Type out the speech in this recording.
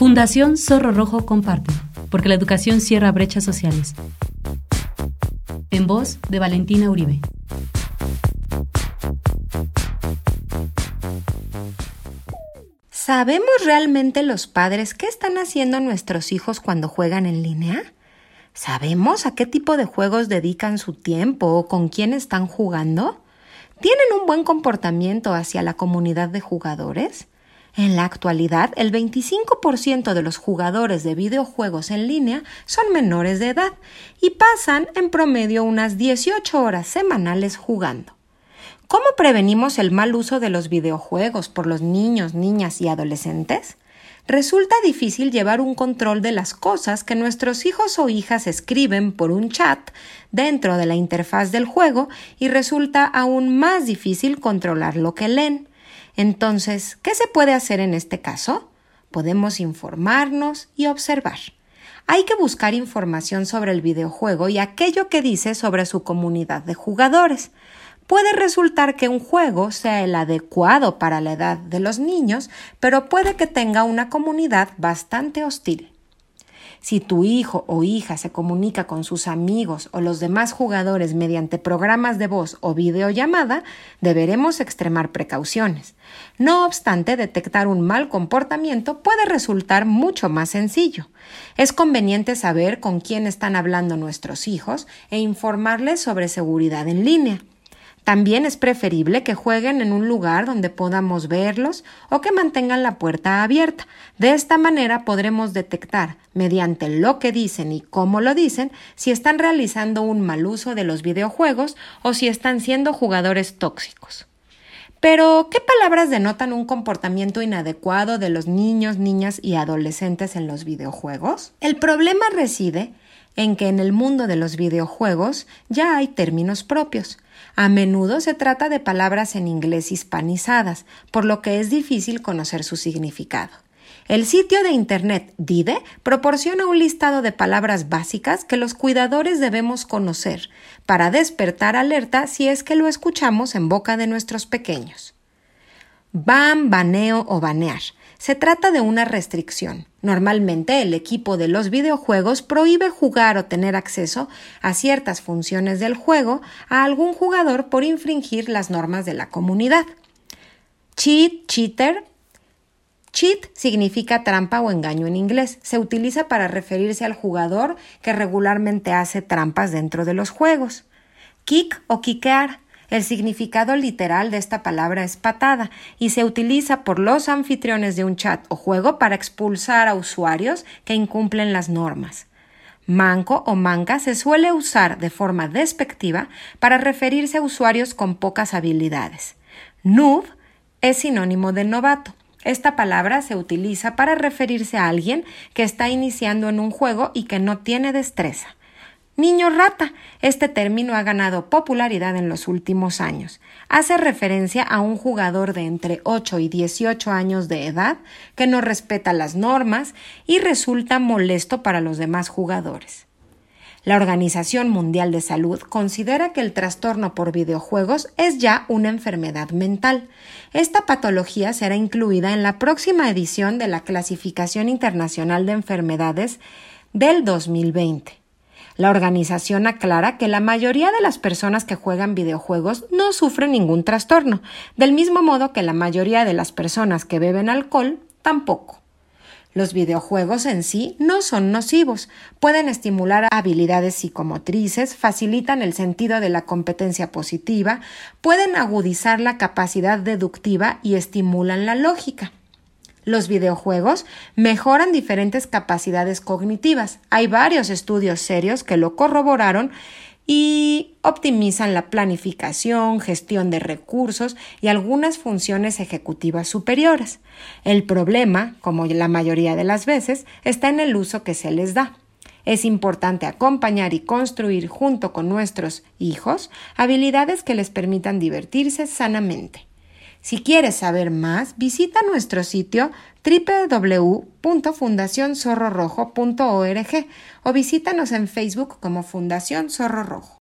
Fundación Zorro Rojo comparte, porque la educación cierra brechas sociales. En voz de Valentina Uribe. ¿Sabemos realmente los padres qué están haciendo nuestros hijos cuando juegan en línea? ¿Sabemos a qué tipo de juegos dedican su tiempo o con quién están jugando? ¿Tienen un buen comportamiento hacia la comunidad de jugadores? En la actualidad, el 25% de los jugadores de videojuegos en línea son menores de edad y pasan en promedio unas 18 horas semanales jugando. ¿Cómo prevenimos el mal uso de los videojuegos por los niños, niñas y adolescentes? Resulta difícil llevar un control de las cosas que nuestros hijos o hijas escriben por un chat dentro de la interfaz del juego y resulta aún más difícil controlar lo que leen. Entonces, ¿qué se puede hacer en este caso? Podemos informarnos y observar. Hay que buscar información sobre el videojuego y aquello que dice sobre su comunidad de jugadores puede resultar que un juego sea el adecuado para la edad de los niños, pero puede que tenga una comunidad bastante hostil. Si tu hijo o hija se comunica con sus amigos o los demás jugadores mediante programas de voz o videollamada, deberemos extremar precauciones. No obstante, detectar un mal comportamiento puede resultar mucho más sencillo. Es conveniente saber con quién están hablando nuestros hijos e informarles sobre seguridad en línea. También es preferible que jueguen en un lugar donde podamos verlos o que mantengan la puerta abierta. De esta manera podremos detectar, mediante lo que dicen y cómo lo dicen, si están realizando un mal uso de los videojuegos o si están siendo jugadores tóxicos. Pero, ¿qué palabras denotan un comportamiento inadecuado de los niños, niñas y adolescentes en los videojuegos? El problema reside en que en el mundo de los videojuegos ya hay términos propios. A menudo se trata de palabras en inglés hispanizadas, por lo que es difícil conocer su significado. El sitio de Internet DIDE proporciona un listado de palabras básicas que los cuidadores debemos conocer para despertar alerta si es que lo escuchamos en boca de nuestros pequeños. Ban, baneo o banear se trata de una restricción. Normalmente el equipo de los videojuegos prohíbe jugar o tener acceso a ciertas funciones del juego a algún jugador por infringir las normas de la comunidad. Cheat, cheater. Cheat significa trampa o engaño en inglés. Se utiliza para referirse al jugador que regularmente hace trampas dentro de los juegos. Kick o kickear el significado literal de esta palabra es patada y se utiliza por los anfitriones de un chat o juego para expulsar a usuarios que incumplen las normas. Manco o manca se suele usar de forma despectiva para referirse a usuarios con pocas habilidades. Noob es sinónimo de novato. Esta palabra se utiliza para referirse a alguien que está iniciando en un juego y que no tiene destreza. Niño rata. Este término ha ganado popularidad en los últimos años. Hace referencia a un jugador de entre 8 y 18 años de edad que no respeta las normas y resulta molesto para los demás jugadores. La Organización Mundial de Salud considera que el trastorno por videojuegos es ya una enfermedad mental. Esta patología será incluida en la próxima edición de la Clasificación Internacional de Enfermedades del 2020. La organización aclara que la mayoría de las personas que juegan videojuegos no sufren ningún trastorno, del mismo modo que la mayoría de las personas que beben alcohol tampoco. Los videojuegos en sí no son nocivos, pueden estimular habilidades psicomotrices, facilitan el sentido de la competencia positiva, pueden agudizar la capacidad deductiva y estimulan la lógica. Los videojuegos mejoran diferentes capacidades cognitivas. Hay varios estudios serios que lo corroboraron y optimizan la planificación, gestión de recursos y algunas funciones ejecutivas superiores. El problema, como la mayoría de las veces, está en el uso que se les da. Es importante acompañar y construir junto con nuestros hijos habilidades que les permitan divertirse sanamente. Si quieres saber más, visita nuestro sitio www.fundacionzorrorojo.org o visítanos en Facebook como Fundación Zorro Rojo.